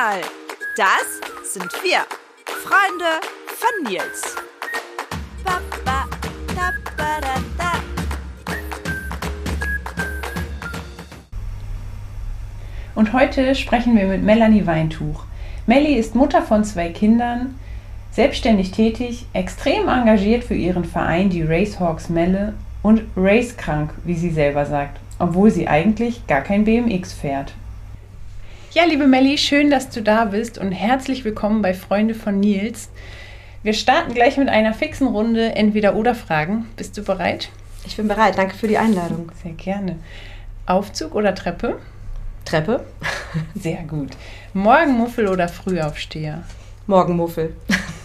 mal, das sind wir, Freunde von Nils. Und heute sprechen wir mit Melanie Weintuch. Melly ist Mutter von zwei Kindern, selbstständig tätig, extrem engagiert für ihren Verein, die Racehawks Melle, und racekrank, wie sie selber sagt, obwohl sie eigentlich gar kein BMX fährt. Ja, liebe Melli, schön, dass du da bist und herzlich willkommen bei Freunde von Nils. Wir starten gleich mit einer fixen Runde Entweder-Oder-Fragen. Bist du bereit? Ich bin bereit. Danke für die Einladung. Sehr gerne. Aufzug oder Treppe? Treppe? Sehr gut. Morgenmuffel oder Frühaufsteher? Morgenmuffel.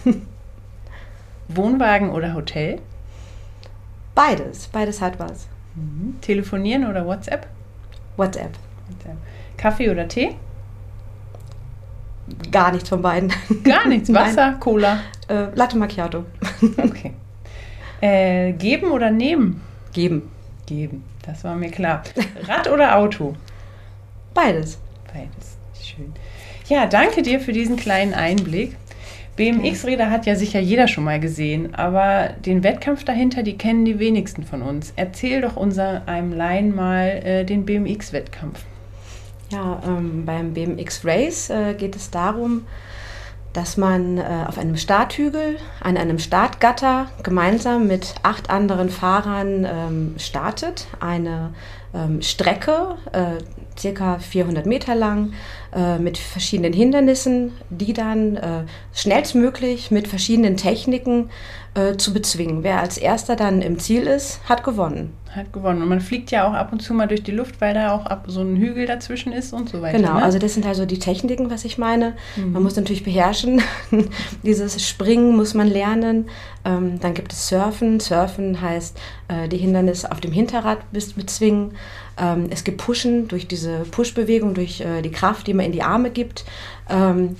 Wohnwagen oder Hotel? Beides. Beides hat was. Mhm. Telefonieren oder WhatsApp? WhatsApp. WhatsApp. Kaffee oder Tee? Gar nichts von beiden. Gar nichts. Wasser, Cola. Äh, Latte Macchiato. Okay. Äh, geben oder nehmen? Geben. Geben. Das war mir klar. Rad oder Auto? Beides. Beides. Schön. Ja, danke dir für diesen kleinen Einblick. BMX-Räder hat ja sicher jeder schon mal gesehen, aber den Wettkampf dahinter, die kennen die wenigsten von uns. Erzähl doch unser einem Laien mal äh, den BMX-Wettkampf. Ja, ähm, beim BMX Race äh, geht es darum, dass man äh, auf einem Starthügel, an einem Startgatter gemeinsam mit acht anderen Fahrern ähm, startet. Eine ähm, Strecke, äh, circa 400 Meter lang, äh, mit verschiedenen Hindernissen, die dann äh, schnellstmöglich mit verschiedenen Techniken äh, zu bezwingen. Wer als erster dann im Ziel ist, hat gewonnen. Hat gewonnen. Und man fliegt ja auch ab und zu mal durch die Luft, weil da auch so ein Hügel dazwischen ist und so weiter. Genau, ne? also das sind also die Techniken, was ich meine. Mhm. Man muss natürlich beherrschen. Dieses Springen muss man lernen. Ähm, dann gibt es Surfen. Surfen heißt, äh, die Hindernisse auf dem Hinterrad bezwingen. Ähm, es gibt Pushen durch diese Pushbewegung, durch äh, die Kraft, die man in die Arme gibt. Ähm,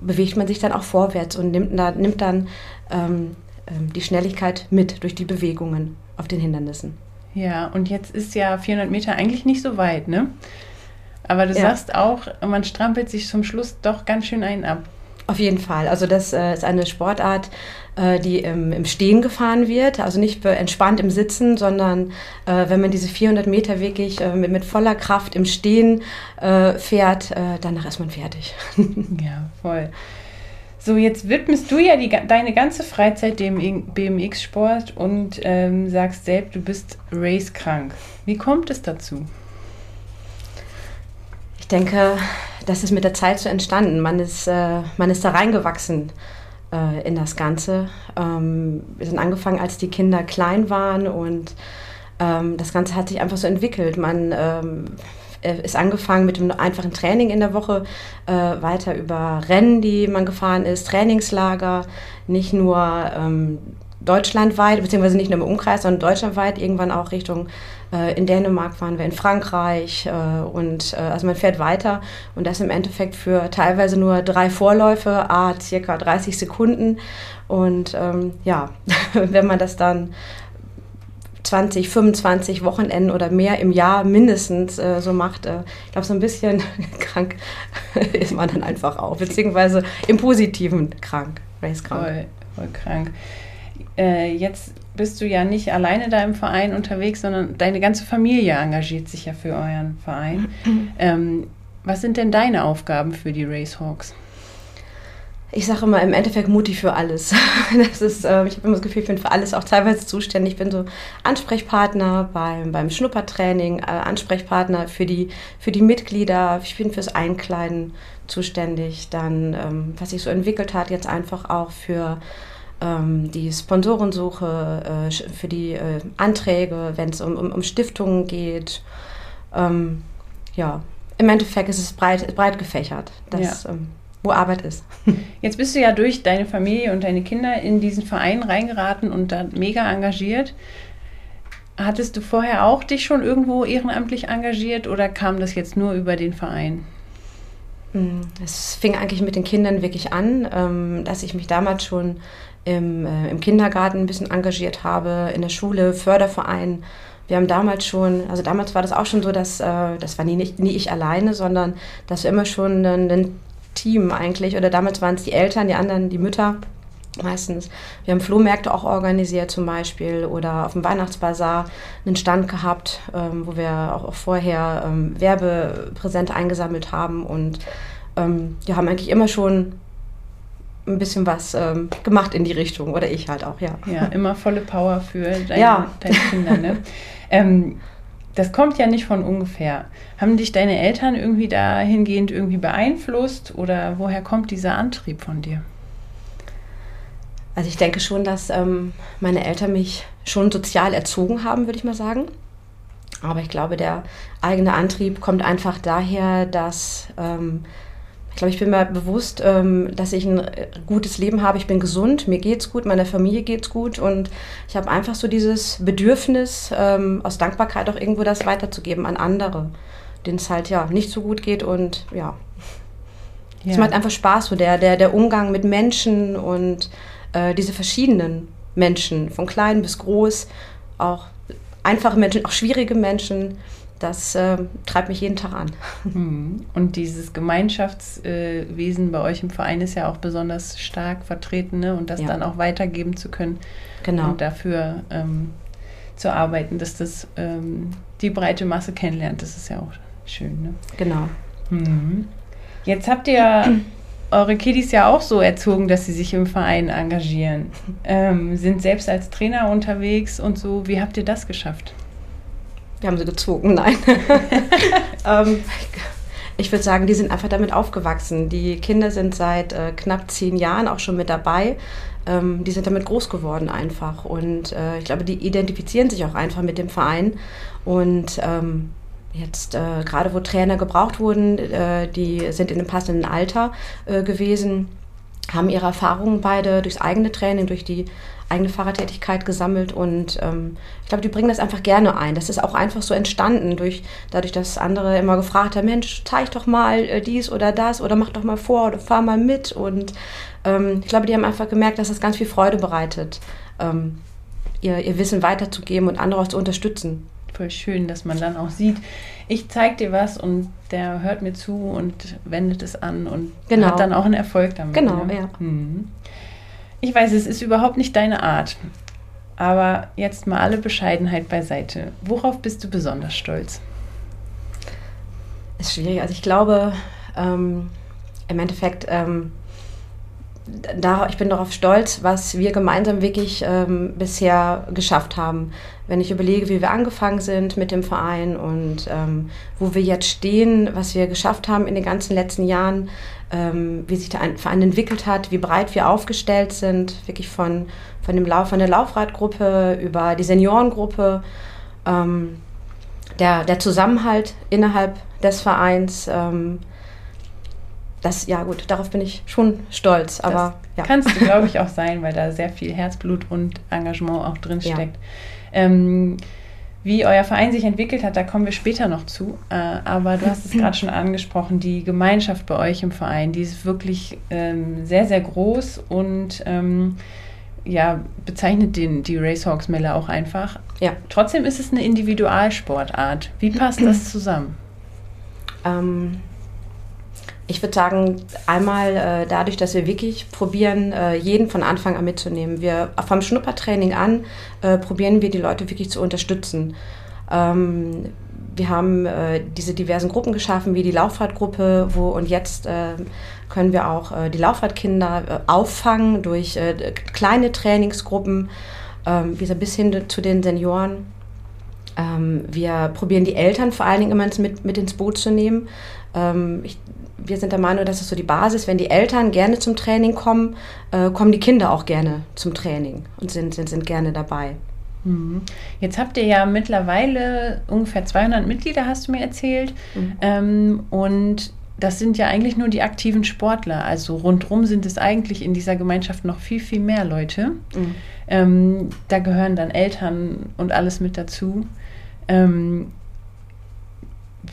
bewegt man sich dann auch vorwärts und nimmt, da, nimmt dann ähm, ähm, die Schnelligkeit mit durch die Bewegungen auf den Hindernissen. Ja, und jetzt ist ja 400 Meter eigentlich nicht so weit, ne? Aber du Ja. sagst auch, man strampelt sich zum Schluss doch ganz schön einen ab. Auf jeden Fall. Also das äh, ist eine Sportart, äh, die im, im Stehen gefahren wird. Also nicht entspannt im Sitzen, sondern äh, wenn man diese 400 Meter wirklich äh, mit, mit voller Kraft im Stehen äh, fährt, äh, danach ist man fertig. Ja, voll. So, jetzt widmest du ja die, deine ganze Freizeit dem BMX-Sport und ähm, sagst selbst, du bist racekrank. Wie kommt es dazu? Ich denke, das ist mit der Zeit so entstanden. Man ist, äh, man ist da reingewachsen äh, in das Ganze. Ähm, wir sind angefangen, als die Kinder klein waren und ähm, das Ganze hat sich einfach so entwickelt. Man ähm, äh, ist angefangen mit einem einfachen Training in der Woche, äh, weiter über Rennen, die man gefahren ist, Trainingslager, nicht nur ähm, deutschlandweit, beziehungsweise nicht nur im Umkreis, sondern deutschlandweit, irgendwann auch Richtung äh, in Dänemark waren wir, in Frankreich äh, und äh, also man fährt weiter und das im Endeffekt für teilweise nur drei Vorläufe, a circa 30 Sekunden und ähm, ja, wenn man das dann 20, 25 Wochenenden oder mehr im Jahr mindestens äh, so macht. Äh, ich glaube, so ein bisschen krank ist man dann einfach auch, beziehungsweise im Positiven krank, racekrank. Voll, voll krank. Äh, jetzt bist du ja nicht alleine da im Verein unterwegs, sondern deine ganze Familie engagiert sich ja für euren Verein. ähm, was sind denn deine Aufgaben für die Racehawks? Ich sage immer im Endeffekt Mutti für alles. Das ist, äh, ich habe immer das Gefühl, ich bin für alles auch teilweise zuständig. Ich bin so Ansprechpartner beim, beim Schnuppertraining, äh, Ansprechpartner für die, für die Mitglieder. Ich bin fürs Einkleiden zuständig. Dann, ähm, was sich so entwickelt hat, jetzt einfach auch für ähm, die Sponsorensuche, äh, für die äh, Anträge, wenn es um, um, um Stiftungen geht. Ähm, ja, im Endeffekt ist es breit, breit gefächert, das, ähm, wo Arbeit ist. Jetzt bist du ja durch deine Familie und deine Kinder in diesen Verein reingeraten und da mega engagiert. Hattest du vorher auch dich schon irgendwo ehrenamtlich engagiert oder kam das jetzt nur über den Verein? Mm, Es fing eigentlich mit den Kindern wirklich an, ähm, dass ich mich damals schon im, äh, im Kindergarten ein bisschen engagiert habe, in der Schule, Förderverein. Wir haben damals schon, also damals war das auch schon so, dass äh, das war nie, nie ich alleine, sondern dass wir immer schon einen Team eigentlich. Oder damals waren es die Eltern, die anderen die Mütter meistens. Wir haben Flohmärkte auch organisiert zum Beispiel oder auf dem Weihnachtsbazar einen Stand gehabt, ähm, wo wir auch, vorher ähm, Werbepräsente eingesammelt haben und ähm, wir haben eigentlich immer schon ein bisschen was ähm, gemacht in die Richtung oder ich halt auch, ja. Ja, immer volle Power für deine, ja. deine Kinder, ne? das kommt ja nicht von ungefähr. Haben dich deine Eltern irgendwie dahingehend irgendwie beeinflusst oder woher kommt dieser Antrieb von dir? Also ich denke schon, dass ähm, meine Eltern mich schon sozial erzogen haben, würde ich mal sagen. Aber ich glaube, der eigene Antrieb kommt einfach daher, dass ähm, ich glaube, ich bin mir bewusst, ähm, dass ich ein äh, gutes Leben habe. Ich bin gesund, mir geht's gut, meiner Familie geht's gut und ich habe einfach so dieses Bedürfnis, ähm, aus Dankbarkeit auch irgendwo das weiterzugeben an andere, denen es halt ja nicht so gut geht und ja. Es ja. macht einfach Spaß, so der, der, der Umgang mit Menschen und äh, diese verschiedenen Menschen, von klein bis groß, auch einfache Menschen, auch schwierige Menschen, das äh, treibt mich jeden Tag an. Hm. Und dieses Gemeinschaftswesen bei euch im Verein ist ja auch besonders stark vertreten ne? und das ja. dann auch weitergeben zu können genau. und dafür ähm, zu arbeiten, dass das ähm, die breite Masse kennenlernt, das ist ja auch schön. Ne? Genau. Hm. Jetzt habt ihr eure Kiddies ja auch so erzogen, dass sie sich im Verein engagieren, ähm, sind selbst als Trainer unterwegs und so. Wie habt ihr das geschafft? Wir haben sie gezwungen, nein. ähm, ich würde sagen, die sind einfach damit aufgewachsen. Die Kinder sind seit äh, knapp zehn Jahren auch schon mit dabei. Ähm, die sind damit groß geworden einfach. Und äh, ich glaube, die identifizieren sich auch einfach mit dem Verein. Und ähm, jetzt äh, gerade wo Trainer gebraucht wurden, äh, die sind in einem passenden Alter äh, gewesen, haben ihre Erfahrungen beide durchs eigene Training, durch die eigene Fahrradtätigkeit gesammelt und ähm, ich glaube, die bringen das einfach gerne ein. Das ist auch einfach so entstanden, durch, dadurch, dass andere immer gefragt haben, Mensch, zeig doch mal äh, dies oder das oder mach doch mal vor oder fahr mal mit und ähm, ich glaube, die haben einfach gemerkt, dass das ganz viel Freude bereitet, ähm, ihr, ihr Wissen weiterzugeben und andere auch zu unterstützen voll schön, dass man dann auch sieht, ich zeige dir was und der hört mir zu und wendet es an und genau. hat dann auch einen Erfolg damit. Genau, ne? ja. Mhm. Ich weiß, es ist überhaupt nicht deine Art. Aber jetzt mal alle Bescheidenheit beiseite. Worauf bist du besonders stolz? Ist schwierig. Also ich glaube, ähm, im Endeffekt ähm, da, ich bin darauf stolz, was wir gemeinsam wirklich ähm, bisher geschafft haben. Wenn ich überlege, wie wir angefangen sind mit dem Verein und ähm, wo wir jetzt stehen, was wir geschafft haben in den ganzen letzten Jahren, ähm, wie sich der Verein entwickelt hat, wie breit wir aufgestellt sind, wirklich von, von, dem Lauf, von der Laufradgruppe über die Seniorengruppe, ähm, der, der Zusammenhalt innerhalb des Vereins ähm, das, ja gut, darauf bin ich schon stolz. Aber ja. kannst du, glaube ich, auch sein, weil da sehr viel Herzblut und Engagement auch drin steckt. Ja. Wie euer Verein sich entwickelt hat, da kommen wir später noch zu. Äh, aber du hast es gerade schon angesprochen, die Gemeinschaft bei euch im Verein, die ist wirklich ähm, sehr, sehr groß und ähm, ja, bezeichnet den, die Racehawks Melle auch einfach. Ja. Trotzdem ist es eine Individualsportart. Wie passt das zusammen? Ähm, ich würde sagen, einmal äh, dadurch, dass wir wirklich probieren, äh, jeden von Anfang an mitzunehmen. Wir vom Schnuppertraining an äh, probieren wir die Leute wirklich zu unterstützen. Ähm, wir haben äh, diese diversen Gruppen geschaffen, wie die Laufradgruppe, wo und jetzt äh, können wir auch äh, die Laufradkinder auffangen durch kleine Trainingsgruppen, ähm, bis hin zu den Senioren. Ähm, wir probieren die Eltern vor allen Dingen immer mit, mit ins Boot zu nehmen. Ähm, ich wir sind der Meinung, das ist so die Basis. Wenn die Eltern gerne zum Training kommen, äh, kommen die Kinder auch gerne zum Training und sind, sind, sind gerne dabei. Mhm. Jetzt habt ihr ja mittlerweile ungefähr 200 Mitglieder, hast du mir erzählt. Mhm. Ähm, und das sind ja eigentlich nur die aktiven Sportler. Also rundherum sind es eigentlich in dieser Gemeinschaft noch viel, viel mehr Leute. Mhm. Ähm, da gehören dann Eltern und alles mit dazu. Ähm,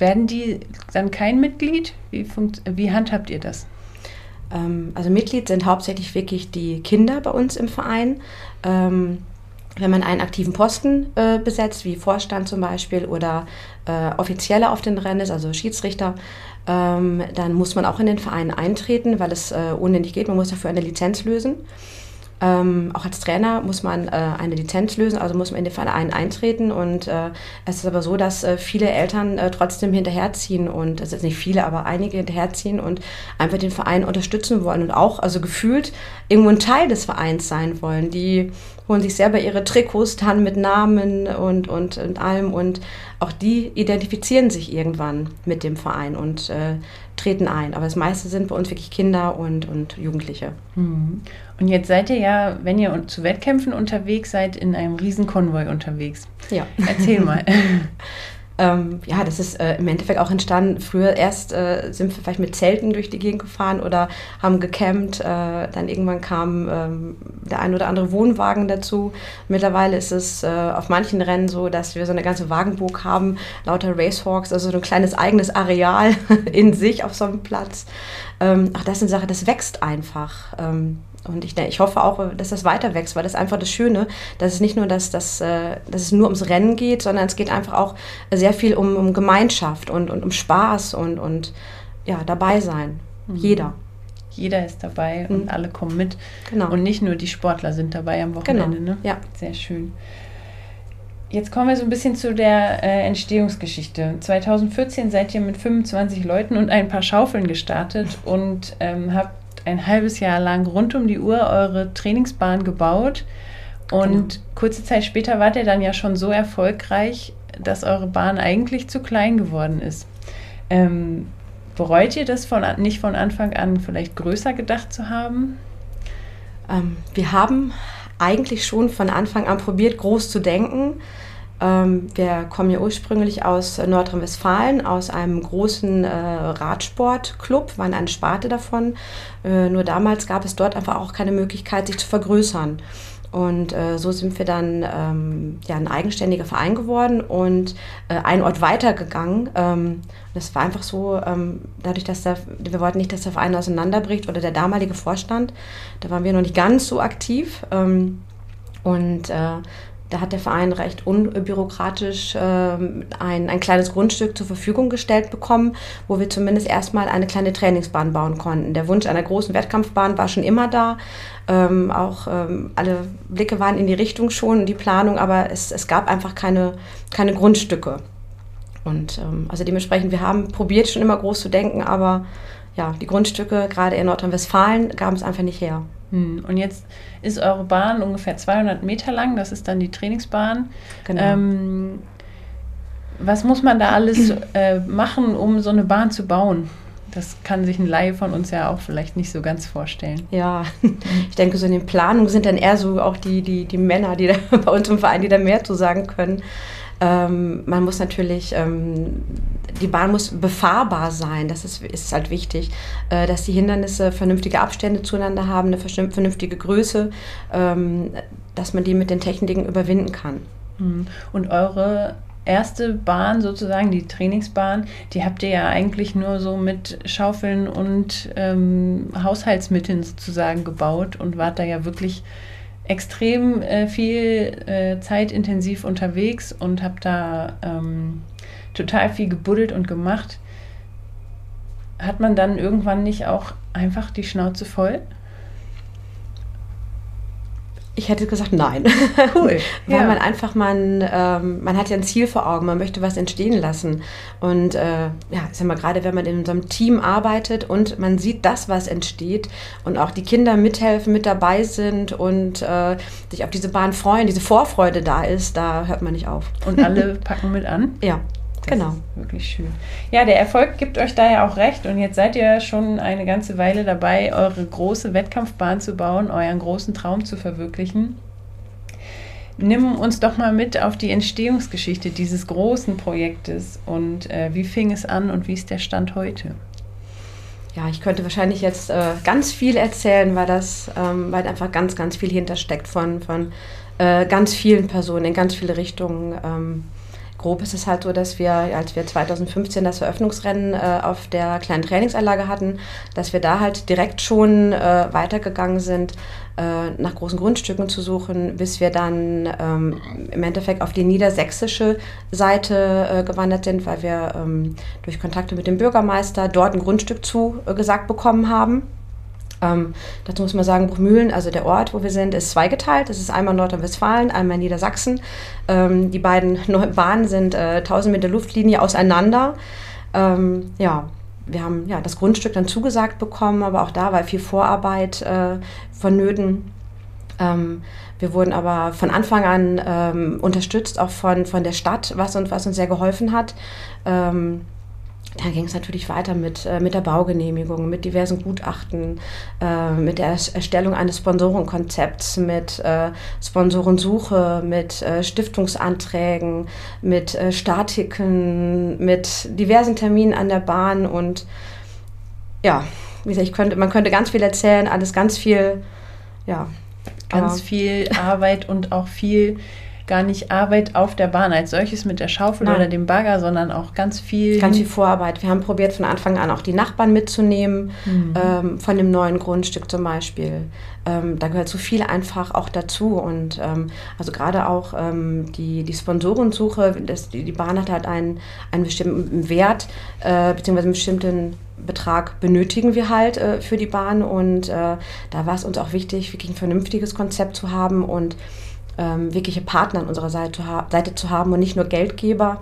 werden die dann kein Mitglied? Wie, wie handhabt ihr das? Ähm, also Mitglied sind hauptsächlich wirklich die Kinder bei uns im Verein. Ähm, wenn man einen aktiven Posten äh, besetzt, wie Vorstand zum Beispiel oder äh, Offizielle auf den Rennen ist, also Schiedsrichter, ähm, dann muss man auch in den Verein eintreten, weil es äh, ohne nicht geht. Man muss dafür eine Lizenz lösen. Ähm, auch als Trainer muss man äh, eine Lizenz lösen, also muss man in den Verein eintreten. Und äh, es ist aber so, dass äh, viele Eltern äh, trotzdem hinterherziehen und, ist nicht viele, aber einige hinterherziehen und einfach den Verein unterstützen wollen und auch, also gefühlt, irgendwo ein Teil des Vereins sein wollen. Die holen sich selber ihre Trikots dann mit Namen und, und, und allem und auch die identifizieren sich irgendwann mit dem Verein und äh, treten ein. Aber das meiste sind bei uns wirklich Kinder und, und Jugendliche. Mhm. Und jetzt seid ihr ja, wenn ihr zu Wettkämpfen unterwegs seid, in einem Riesenkonvoi unterwegs. Ja. Erzähl mal. Ähm, ja, das ist äh, im Endeffekt auch entstanden. Früher erst äh, sind wir vielleicht mit Zelten durch die Gegend gefahren oder haben gecampt. Äh, dann irgendwann kam ähm, der ein oder andere Wohnwagen dazu. Mittlerweile ist es äh, auf manchen Rennen so, dass wir so eine ganze Wagenburg haben, lauter Racehawks, also so ein kleines eigenes Areal in sich auf so einem Platz. Ähm, auch das ist eine Sache, das wächst einfach. Und ich, ich hoffe auch, dass das weiter wächst, weil das ist einfach das Schöne, dass es nicht nur, dass, dass, äh, dass es nur ums Rennen geht, sondern es geht einfach auch sehr viel um, um Gemeinschaft und, und um Spaß und, und ja, dabei sein. Mhm. Jeder. Jeder ist dabei mhm. und alle kommen mit. Genau. Und nicht nur die Sportler sind dabei am Wochenende. Genau. Ne? Ja. Sehr schön. Jetzt kommen wir so ein bisschen zu der äh, Entstehungsgeschichte. 2014 seid ihr mit 25 Leuten und ein paar Schaufeln gestartet und ähm, habt ein halbes Jahr lang rund um die Uhr eure Trainingsbahn gebaut. Und genau. kurze Zeit später wart ihr dann ja schon so erfolgreich, dass eure Bahn eigentlich zu klein geworden ist. Ähm, bereut ihr das von, nicht von Anfang an vielleicht größer gedacht zu haben? Ähm, wir haben eigentlich schon von Anfang an probiert, groß zu denken. Ähm, wir kommen ja ursprünglich aus Nordrhein-Westfalen, aus einem großen äh, Radsportclub, waren eine Sparte davon. Äh, nur damals gab es dort einfach auch keine Möglichkeit, sich zu vergrößern. Und äh, so sind wir dann ähm, ja, ein eigenständiger Verein geworden und äh, einen Ort weitergegangen. Ähm, das war einfach so, ähm, dadurch, dass der, wir wollten nicht, dass der Verein auseinanderbricht oder der damalige Vorstand, da waren wir noch nicht ganz so aktiv. Ähm, und äh, da hat der Verein recht unbürokratisch äh, ein, ein kleines Grundstück zur Verfügung gestellt bekommen, wo wir zumindest erstmal eine kleine Trainingsbahn bauen konnten. Der Wunsch einer großen Wettkampfbahn war schon immer da. Ähm, auch ähm, alle Blicke waren in die Richtung schon, die Planung, aber es, es gab einfach keine, keine Grundstücke. Und ähm, also dementsprechend, wir haben probiert schon immer groß zu denken, aber ja, die Grundstücke, gerade in Nordrhein-Westfalen, gaben es einfach nicht her. Hm. Und jetzt ist eure Bahn ungefähr 200 Meter lang, das ist dann die Trainingsbahn. Genau. Ähm, was muss man da alles äh, machen, um so eine Bahn zu bauen? Das kann sich ein Laie von uns ja auch vielleicht nicht so ganz vorstellen. Ja, ich denke, so in den Planungen sind dann eher so auch die, die, die Männer, die da bei uns im Verein, die da mehr zu sagen können. Ähm, man muss natürlich, ähm, die Bahn muss befahrbar sein, das ist, ist halt wichtig, äh, dass die Hindernisse vernünftige Abstände zueinander haben, eine vernünftige Größe, ähm, dass man die mit den Techniken überwinden kann. Mhm. Und eure erste Bahn sozusagen, die Trainingsbahn, die habt ihr ja eigentlich nur so mit Schaufeln und ähm, Haushaltsmitteln sozusagen gebaut und wart da ja wirklich extrem äh, viel äh, zeitintensiv unterwegs und habe da ähm, total viel gebuddelt und gemacht. Hat man dann irgendwann nicht auch einfach die Schnauze voll? Ich hätte gesagt, nein. Cool. Weil ja. man einfach, man, ähm, man hat ja ein Ziel vor Augen, man möchte was entstehen lassen. Und äh, ja, ich sag mal, gerade wenn man in so einem Team arbeitet und man sieht das, was entsteht und auch die Kinder mithelfen, mit dabei sind und äh, sich auf diese Bahn freuen, diese Vorfreude da ist, da hört man nicht auf. Und alle packen mit an? Ja. Das genau. wirklich schön. Ja, der Erfolg gibt euch da ja auch recht und jetzt seid ihr schon eine ganze Weile dabei, eure große Wettkampfbahn zu bauen, euren großen Traum zu verwirklichen. Nimm uns doch mal mit auf die Entstehungsgeschichte dieses großen Projektes und äh, wie fing es an und wie ist der Stand heute? Ja, ich könnte wahrscheinlich jetzt äh, ganz viel erzählen, weil das, ähm, weil einfach ganz, ganz viel hintersteckt von, von äh, ganz vielen Personen in ganz viele Richtungen. Ähm, grob ist es halt so, dass wir, als wir 2015 das Eröffnungsrennen äh, auf der kleinen Trainingsanlage hatten, dass wir da halt direkt schon äh, weitergegangen sind, äh, nach großen Grundstücken zu suchen, bis wir dann ähm, im Endeffekt auf die niedersächsische Seite äh, gewandert sind, weil wir ähm, durch Kontakte mit dem Bürgermeister dort ein Grundstück zugesagt bekommen haben. Ähm, dazu muss man sagen, Bruchmühlen, also der Ort, wo wir sind, ist zweigeteilt. Das ist einmal Nordrhein-Westfalen, einmal Niedersachsen. Ähm, die beiden Bahnen sind äh, 1000 Meter Luftlinie auseinander. Ähm, ja, wir haben ja das Grundstück dann zugesagt bekommen, aber auch da war viel Vorarbeit äh, vonnöten. Ähm, wir wurden aber von Anfang an ähm, unterstützt, auch von, von der Stadt, was uns, was uns sehr geholfen hat. Ähm, da ging es natürlich weiter mit, äh, mit der Baugenehmigung, mit diversen Gutachten, äh, mit der Erstellung eines Sponsorenkonzepts, mit äh, Sponsorensuche, mit Stiftungsanträgen, mit Statiken, mit diversen Terminen an der Bahn und ja, wie gesagt, ich könnte, man könnte ganz viel erzählen, alles ganz viel, ja. Ganz viel Arbeit und auch viel gar nicht Arbeit auf der Bahn als solches mit der Schaufel Nein. oder dem Bagger, sondern auch ganz viel. Ganz viel Vorarbeit. Wir haben probiert von Anfang an auch die Nachbarn mitzunehmen, mhm. ähm, von dem neuen Grundstück zum Beispiel. Ähm, da gehört so viel einfach auch dazu. Und ähm, also gerade auch ähm, die, die Sponsorensuche, das, die, die Bahn hat halt einen, einen bestimmten Wert, äh, beziehungsweise einen bestimmten Betrag benötigen wir halt äh, für die Bahn. Und äh, da war es uns auch wichtig, wirklich ein vernünftiges Konzept zu haben und ähm, wirkliche Partner an unserer Seite, Seite, zu haben und nicht nur Geldgeber.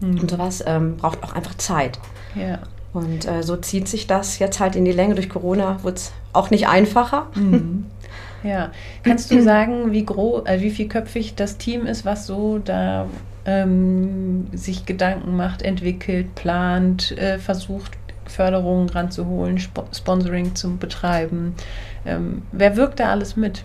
Mhm. Und sowas ähm, braucht auch einfach Zeit. Ja. Und äh, so zieht sich das jetzt halt in die Länge. Durch Corona wird es auch nicht einfacher. Mhm. Ja. Kannst du sagen, wie groß, äh, wie vielköpfig das Team ist, was so da ähm, sich Gedanken macht, entwickelt, plant, äh, versucht, Förderungen ranzuholen, Sp Sponsoring zu betreiben? Ähm, wer wirkt da alles mit?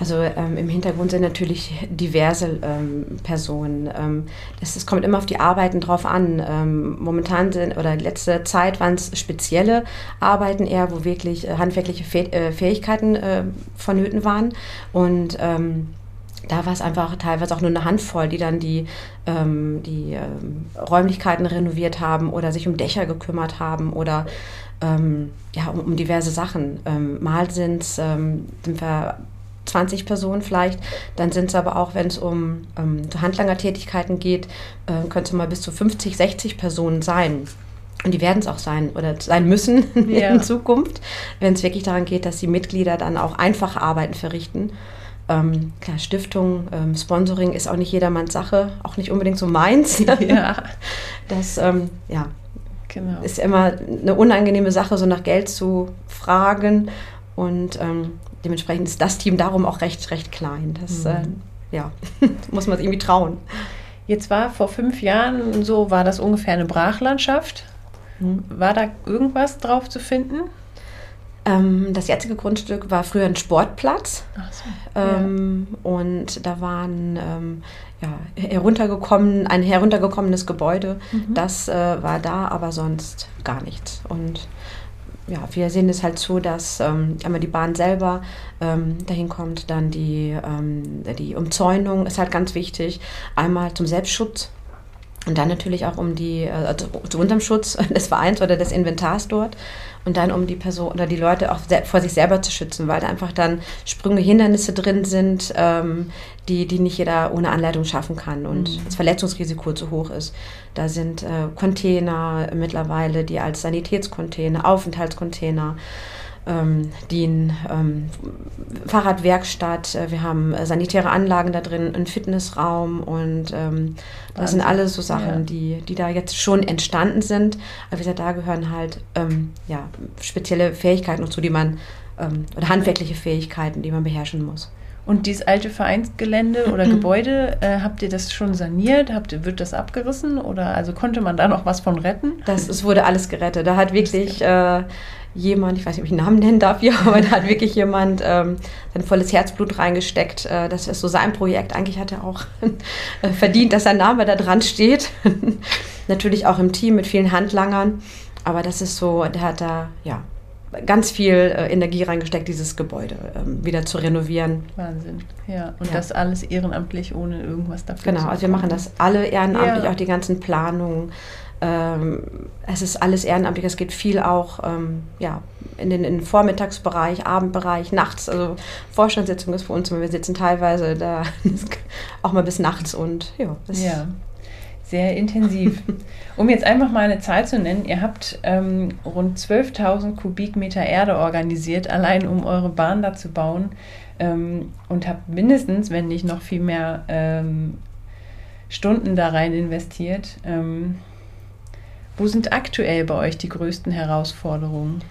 Also ähm, im Hintergrund sind natürlich diverse ähm, Personen. Ähm, das, das, kommt immer auf die Arbeiten drauf an. Ähm, momentan sind, oder letzte Zeit waren es spezielle Arbeiten eher, wo wirklich äh, handwerkliche Fäh äh, Fähigkeiten äh, vonnöten waren. Und ähm, da war es einfach teilweise auch nur eine Handvoll, die dann die, ähm, die Räumlichkeiten renoviert haben oder sich um Dächer gekümmert haben oder ja, um, um, diverse Sachen. mal sind's, sind wir 20 Personen vielleicht. Dann sind es aber auch, wenn es um ähm, Handlangertätigkeiten geht, äh, könnte es mal bis zu 50, 60 Personen sein. Und die werden es auch sein oder sein müssen ja. in Zukunft, wenn es wirklich daran geht, dass die Mitglieder dann auch einfache Arbeiten verrichten. Ähm, klar, Stiftung, ähm, Sponsoring ist auch nicht jedermanns Sache, auch nicht unbedingt so meins. Ja. Das, ähm, ja, genau. ist immer eine unangenehme Sache, so nach Geld zu fragen. Und ähm, dementsprechend ist das Team darum auch recht, recht klein. Das, mhm. äh, ja, muss man sich irgendwie trauen. Jetzt war vor fünf Jahren so, war das ungefähr eine Brachlandschaft. Mhm. War da irgendwas drauf zu finden? Ähm, das jetzige Grundstück war früher ein Sportplatz. So, ähm, ja. Und da waren ähm, ja, heruntergekommen, ein heruntergekommenes Gebäude. Mhm. Das äh, war da, aber sonst gar nichts. Und ja, wir sehen es halt so, dass ähm, einmal die Bahn selber ähm, dahin kommt, dann die, ähm, die Umzäunung ist halt ganz wichtig. Einmal zum Selbstschutz und dann natürlich auch um die, äh, also zu unserem Schutz des Vereins oder des Inventars dort und dann um die Person oder die Leute auch vor sich selber zu schützen, weil da einfach dann Sprünge, Hindernisse drin sind, ähm, die, die nicht jeder ohne Anleitung schaffen kann und mhm. das Verletzungsrisiko zu hoch ist. Da sind äh, Container mittlerweile, die als Sanitätscontainer, Aufenthaltscontainer, ähm, dienen, ähm, Fahrradwerkstatt, äh, wir haben äh, sanitäre Anlagen da drin, einen Fitnessraum und ähm, das sind alles so Sachen, ja. die, die da jetzt schon entstanden sind. Aber wie gesagt, da gehören halt ähm, ja, spezielle Fähigkeiten dazu, die man, ähm, oder handwerkliche Fähigkeiten, die man beherrschen muss. Und dieses alte Vereinsgelände oder Gebäude, äh, habt ihr das schon saniert? Habt ihr, wird das abgerissen? Oder also konnte man da noch was von retten? Das, es wurde alles gerettet. Da hat wirklich äh, jemand, ich weiß nicht, ob ich einen Namen nennen darf hier, aber da hat wirklich jemand ähm, sein volles Herzblut reingesteckt. Äh, das ist so sein Projekt. Eigentlich hat er auch verdient, dass sein Name da dran steht. Natürlich auch im Team mit vielen Handlangern. Aber das ist so, der hat da, ja, ganz viel äh, Energie reingesteckt, dieses Gebäude ähm, wieder zu renovieren. Wahnsinn, ja. Und ja. das alles ehrenamtlich, ohne irgendwas dafür genau, zu Genau, also wir machen das alle ehrenamtlich, ja. auch die ganzen Planungen. Ähm, es ist alles ehrenamtlich, es geht viel auch ähm, ja, in, den, in den Vormittagsbereich, Abendbereich, nachts. Also Vorstandssitzung ist für uns, wir sitzen teilweise da auch mal bis nachts und ja. ja sehr intensiv. Um jetzt einfach mal eine Zahl zu nennen, ihr habt ähm, rund 12.000 Kubikmeter Erde organisiert, allein um eure Bahn da zu bauen ähm, und habt mindestens, wenn nicht noch viel mehr ähm, Stunden da rein investiert. Ähm, wo sind aktuell bei euch die größten Herausforderungen?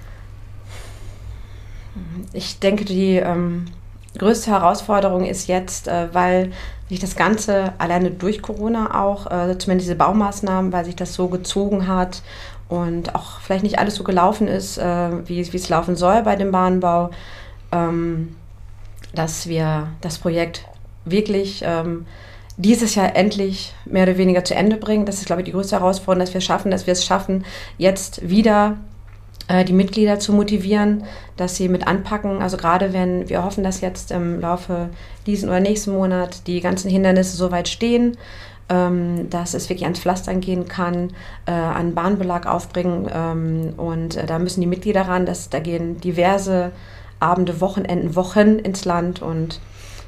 Ich denke, die ähm, größte Herausforderung ist jetzt, äh, weil sich das Ganze alleine durch Corona auch, äh, zumindest diese Baumaßnahmen, weil sich das so gezogen hat und auch vielleicht nicht alles so gelaufen ist, äh, wie, es laufen soll bei dem Bahnbau, ähm, dass wir das Projekt wirklich ähm, dieses Jahr endlich mehr oder weniger zu Ende bringen. Das ist, glaube ich, die größte Herausforderung, dass wir schaffen, dass wir es schaffen, jetzt wieder die Mitglieder zu motivieren, dass sie mit anpacken. Also gerade wenn wir hoffen, dass jetzt im Laufe diesen oder nächsten Monat die ganzen Hindernisse soweit stehen, ähm, dass es wirklich ans Pflastern gehen kann, äh, an Bahnbelag aufbringen. Ähm, und äh, da müssen die Mitglieder ran. Dass, da gehen diverse Abende, Wochenenden, Wochen ins Land. Und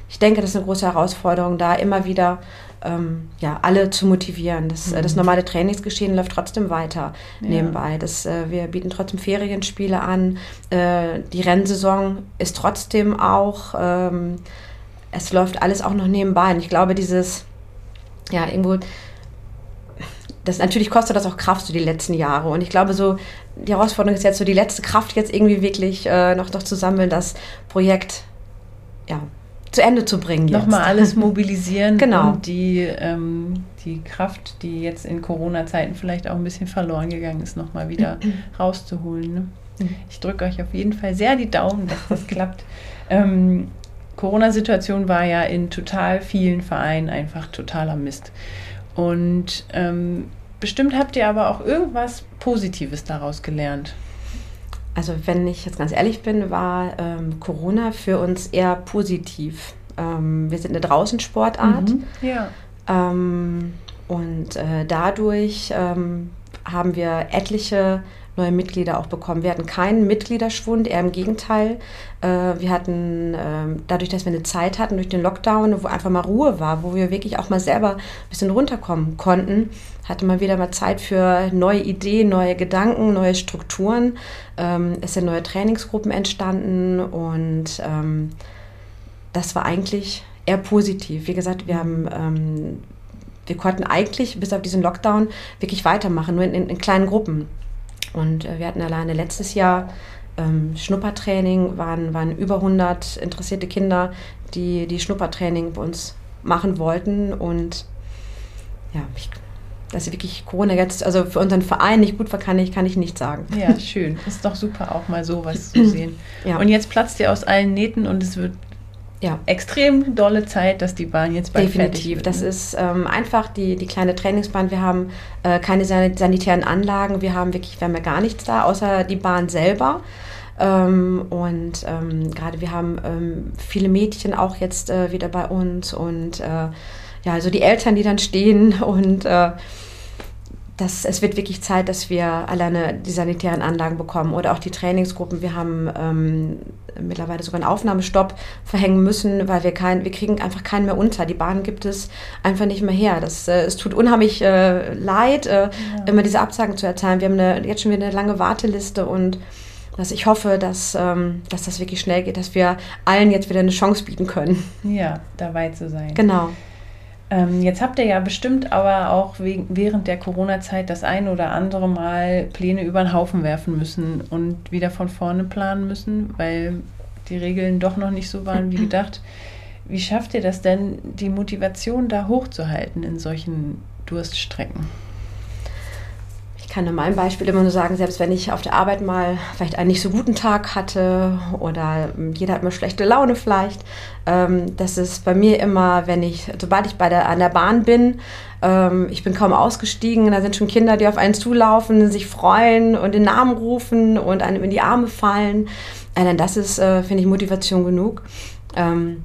ich denke, das ist eine große Herausforderung, da immer wieder ähm, ja, alle zu motivieren. Das, mhm. das normale Trainingsgeschehen läuft trotzdem weiter ja. nebenbei. Das, äh, wir bieten trotzdem Ferienspiele an. Äh, die Rennsaison ist trotzdem auch, ähm, es läuft alles auch noch nebenbei. Und ich glaube, dieses, ja, irgendwo, das natürlich kostet das auch Kraft so die letzten Jahre. Und ich glaube, so die Herausforderung ist jetzt so die letzte Kraft jetzt irgendwie wirklich äh, noch, noch zu sammeln, das Projekt ja, zu Ende zu bringen. Nochmal alles mobilisieren genau. und die, ähm, die Kraft, die jetzt in Corona-Zeiten vielleicht auch ein bisschen verloren gegangen ist, nochmal wieder rauszuholen. Ne? Mhm. Ich drücke euch auf jeden Fall sehr die Daumen, dass das klappt. Ähm, Corona-Situation war ja in total vielen Vereinen einfach totaler Mist. Und ähm, bestimmt habt ihr aber auch irgendwas Positives daraus gelernt. Also wenn ich jetzt ganz ehrlich bin, war ähm, Corona für uns eher positiv. Ähm, wir sind eine Draußensportart. Mhm, ja. Ähm, und äh, dadurch ähm, haben wir etliche neue Mitglieder auch bekommen. Wir hatten keinen Mitgliederschwund, eher im Gegenteil. Äh, wir hatten, äh, dadurch, dass wir eine Zeit hatten durch den Lockdown, wo einfach mal Ruhe war, wo wir wirklich auch mal selber ein bisschen runterkommen konnten, hatte man wieder mal Zeit für neue Ideen, neue Gedanken, neue Strukturen. Ähm, es sind neue Trainingsgruppen entstanden und ähm, das war eigentlich eher positiv. Wie gesagt, wir haben ähm, wir konnten eigentlich bis auf diesen Lockdown wirklich weitermachen, nur in, in, in kleinen Gruppen. Und äh, wir hatten alleine letztes Jahr ähm, Schnuppertraining, waren, waren über 100 interessierte Kinder, die die Schnuppertraining bei uns machen wollten. Und ja, ich, dass wirklich Corona jetzt, also für unseren Verein nicht gut war, kann ich, kann ich nicht sagen. Ja, schön. Ist doch super, auch mal sowas zu sehen. Ja. Und jetzt platzt ihr aus allen Nähten und es wird ja. extrem dolle Zeit, dass die Bahn jetzt bald Definitiv. Wird, ne? Das ist ähm, einfach die, die kleine Trainingsbahn. Wir haben äh, keine sanitären Anlagen. Wir haben wirklich, wir haben ja gar nichts da, außer die Bahn selber. Ähm, und ähm, gerade wir haben ähm, viele Mädchen auch jetzt äh, wieder bei uns und äh, ja, also die Eltern, die dann stehen und äh, das, es wird wirklich Zeit, dass wir alleine die sanitären Anlagen bekommen oder auch die Trainingsgruppen. Wir haben ähm, mittlerweile sogar einen Aufnahmestopp verhängen müssen, weil wir kein, wir kriegen einfach keinen mehr unter. Die Bahn gibt es einfach nicht mehr her. Das, äh, es tut unheimlich äh, leid, äh, ja. immer diese Absagen zu erteilen. Wir haben eine, jetzt schon wieder eine lange Warteliste und dass ich hoffe, dass, ähm, dass das wirklich schnell geht, dass wir allen jetzt wieder eine Chance bieten können. Ja, dabei zu sein. Genau. Ähm, jetzt habt ihr ja bestimmt aber auch wegen, während der Corona-Zeit das ein oder andere Mal Pläne über den Haufen werfen müssen und wieder von vorne planen müssen, weil die Regeln doch noch nicht so waren wie gedacht. Wie schafft ihr das denn, die Motivation da hochzuhalten in solchen Durststrecken? Kann in meinem Beispiel immer nur sagen, selbst wenn ich auf der Arbeit mal vielleicht einen nicht so guten Tag hatte oder jeder hat mal schlechte Laune vielleicht, ähm, das ist bei mir immer, wenn ich, sobald ich bei der, an der Bahn bin, ähm, ich bin kaum ausgestiegen, da sind schon Kinder, die auf einen zulaufen, sich freuen und den Namen rufen und einem in die Arme fallen. Äh, das ist, äh, finde ich, Motivation genug. Ähm,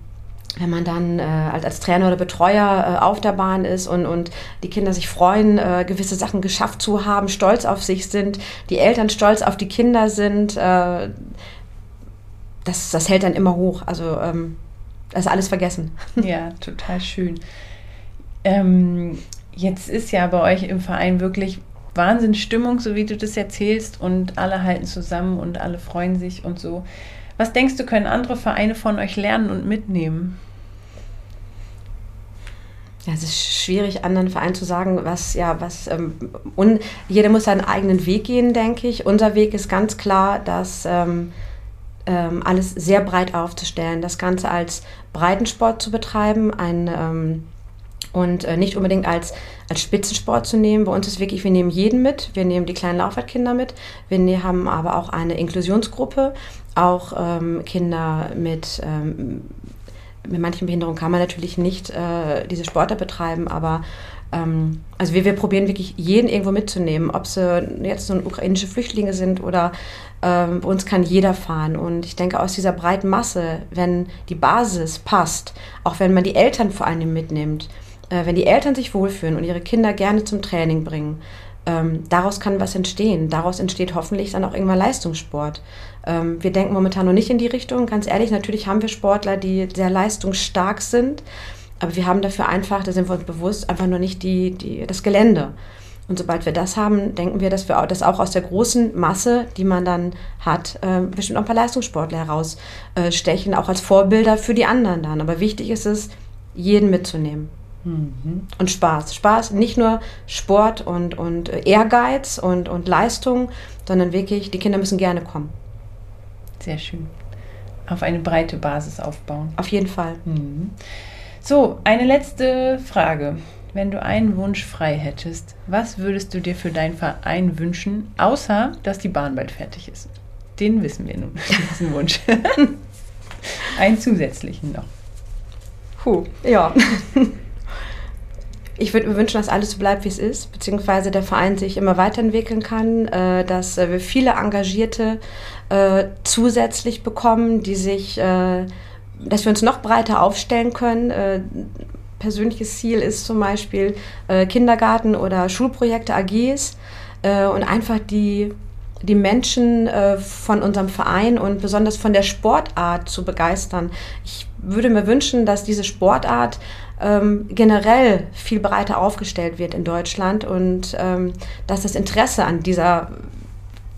wenn man dann äh, als, Trainer oder Betreuer äh, auf der Bahn ist und, und die Kinder sich freuen, äh, gewisse Sachen geschafft zu haben, stolz auf sich sind, die Eltern stolz auf die Kinder sind, äh, das, das hält dann immer hoch. Also ähm, das ist alles vergessen. Ja, total schön. Ähm, jetzt ist ja bei euch im Verein wirklich Wahnsinnsstimmung, so wie du das erzählst, und alle halten zusammen und alle freuen sich und so. Was denkst du, können andere Vereine von euch lernen und mitnehmen? Ja, es ist schwierig, anderen Vereinen zu sagen, was, ja, was, ähm, und jeder muss seinen eigenen Weg gehen, denke ich. Unser Weg ist ganz klar, dass ähm, ähm, alles sehr breit aufzustellen, das Ganze als Breitensport zu betreiben, ein, ähm, und äh, nicht unbedingt als, als Spitzensport zu nehmen. Bei uns ist wirklich, wir nehmen jeden mit, wir nehmen die kleinen Laufradkinder mit, wir ne-, haben aber auch eine Inklusionsgruppe, auch ähm, Kinder mit, ähm, mit manchen Behinderungen kann man natürlich nicht äh, diese Sportler betreiben, aber ähm, also wir, wir probieren wirklich jeden irgendwo mitzunehmen, ob sie jetzt so ukrainische Flüchtlinge sind oder ähm, bei uns kann jeder fahren. Und ich denke, aus dieser breiten Masse, wenn die Basis passt, auch wenn man die Eltern vor allem mitnimmt, äh, wenn die Eltern sich wohlfühlen und ihre Kinder gerne zum Training bringen, ähm, daraus kann was entstehen. Daraus entsteht hoffentlich dann auch irgendwann Leistungssport. Ähm, wir denken momentan noch nicht in die Richtung. Ganz ehrlich, natürlich haben wir Sportler, die sehr leistungsstark sind, aber wir haben dafür einfach, da sind wir uns bewusst, einfach nur nicht die, die, das Gelände. Und sobald wir das haben, denken wir, dass wir das auch aus der großen Masse, die man dann hat, äh, bestimmt auch ein paar Leistungssportler herausstechen, auch als Vorbilder für die anderen dann. Aber wichtig ist es, jeden mitzunehmen. Mhm. Und Spaß. Spaß, nicht nur Sport und, und Ehrgeiz und, und Leistung, sondern wirklich, die Kinder müssen gerne kommen. Sehr schön. Auf eine breite Basis aufbauen. Auf jeden Fall. Mhm. So, eine letzte Frage. Wenn du einen Wunsch frei hättest, was würdest du dir für deinen Verein wünschen, außer dass die Bahn bald fertig ist? Den wissen wir nun, diesen Wunsch. einen zusätzlichen noch. Puh, ja. Ich würde mir wünschen, dass alles so bleibt, wie es ist, beziehungsweise der Verein sich immer weiterentwickeln kann, äh, dass wir viele Engagierte äh, zusätzlich bekommen, die sich, äh, dass wir uns noch breiter aufstellen können. persönliches Ziel ist zum Beispiel Kindergarten oder Schulprojekte, AGs und einfach die die Menschen äh, von unserem Verein und besonders von der Sportart zu begeistern. Ich würde mir wünschen, dass diese Sportart ähm, generell viel breiter aufgestellt wird in Deutschland und ähm, dass das Interesse an dieser,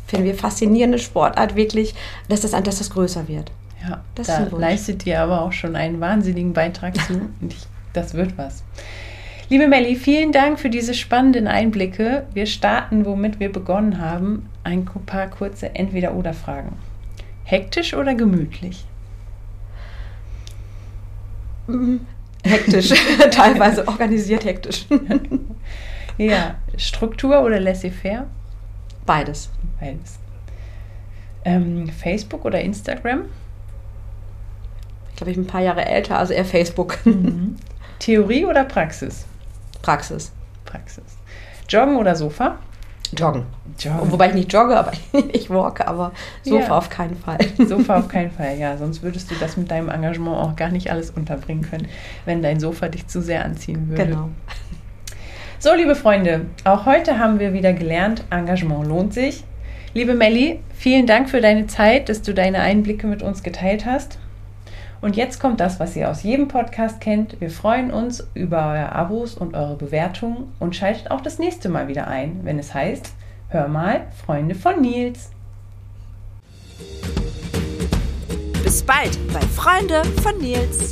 finden wir, faszinierende Sportart wirklich, dass das, dass das größer wird. Ja, das da leistet ihr aber auch schon einen wahnsinnigen Beitrag zu und ich, das wird was. Liebe Melli, vielen Dank für diese spannenden Einblicke. Wir starten, womit wir begonnen haben, ein paar kurze Entweder-Oder-Fragen. Hektisch oder gemütlich? Mhm hektisch, teilweise organisiert hektisch. ja, Struktur oder laissez-faire? Beides. Beides. Ähm, Facebook oder Instagram? Ich glaube, ich bin ein paar Jahre älter, also eher Facebook. Mhm. Theorie oder Praxis? Praxis. Praxis. Joggen oder Sofa? Joggen. Joggen. Wobei ich nicht jogge, aber ich walke, aber Sofa ja. auf keinen Fall. Sofa auf keinen Fall, ja. Sonst würdest du das mit deinem Engagement auch gar nicht alles unterbringen können, wenn dein Sofa dich zu sehr anziehen würde. Genau. So, liebe Freunde, auch heute haben wir wieder gelernt, Engagement lohnt sich. Liebe Melli, vielen Dank für deine Zeit, dass du deine Einblicke mit uns geteilt hast. Und jetzt kommt das, was ihr aus jedem Podcast kennt. Wir freuen uns über eure Abos und eure Bewertungen und schaltet auch das nächste Mal wieder ein, wenn es heißt, hör mal, Freunde von Nils. Bis bald bei Freunde von Nils.